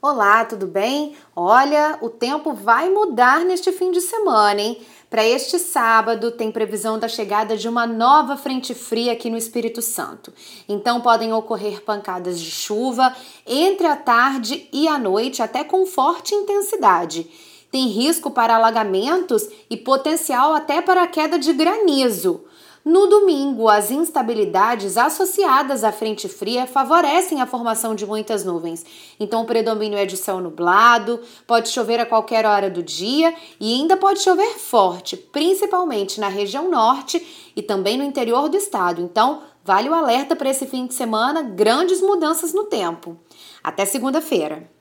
Olá, tudo bem? Olha, o tempo vai mudar neste fim de semana, hein? Para este sábado, tem previsão da chegada de uma nova frente fria aqui no Espírito Santo. Então, podem ocorrer pancadas de chuva entre a tarde e a noite, até com forte intensidade. Tem risco para alagamentos e potencial até para a queda de granizo. No domingo, as instabilidades associadas à frente fria favorecem a formação de muitas nuvens. Então, o predomínio é de céu nublado, pode chover a qualquer hora do dia e ainda pode chover forte, principalmente na região norte e também no interior do estado. Então, vale o alerta para esse fim de semana: grandes mudanças no tempo. Até segunda-feira.